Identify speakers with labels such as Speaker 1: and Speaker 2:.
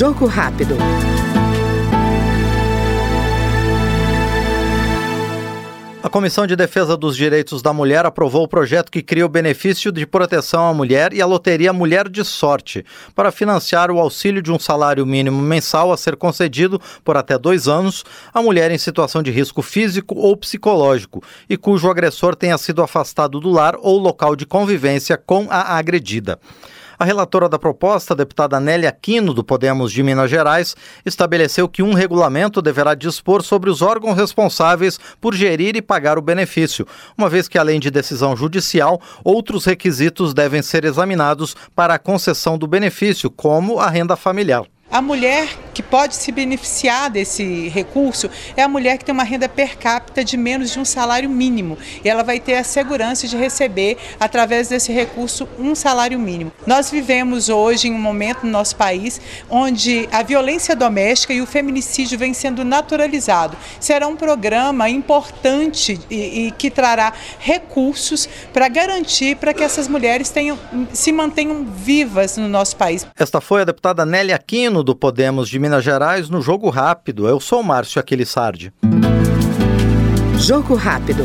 Speaker 1: Jogo rápido.
Speaker 2: A Comissão de Defesa dos Direitos da Mulher aprovou o projeto que cria o benefício de proteção à mulher e a loteria Mulher de Sorte, para financiar o auxílio de um salário mínimo mensal a ser concedido por até dois anos à mulher em situação de risco físico ou psicológico e cujo agressor tenha sido afastado do lar ou local de convivência com a agredida. A relatora da proposta, deputada Nélia Quino, do Podemos de Minas Gerais, estabeleceu que um regulamento deverá dispor sobre os órgãos responsáveis por gerir e pagar o benefício, uma vez que, além de decisão judicial, outros requisitos devem ser examinados para a concessão do benefício, como a renda familiar.
Speaker 3: A mulher pode se beneficiar desse recurso é a mulher que tem uma renda per capita de menos de um salário mínimo. E ela vai ter a segurança de receber, através desse recurso, um salário mínimo. Nós vivemos hoje em um momento no nosso país onde a violência doméstica e o feminicídio vem sendo naturalizado. Será um programa importante e, e que trará recursos para garantir para que essas mulheres tenham, se mantenham vivas no nosso país.
Speaker 2: Esta foi a deputada Nélia Aquino do Podemos de Minas Gerais no Jogo Rápido. Eu sou Márcio Aquilissardi.
Speaker 1: Jogo Rápido.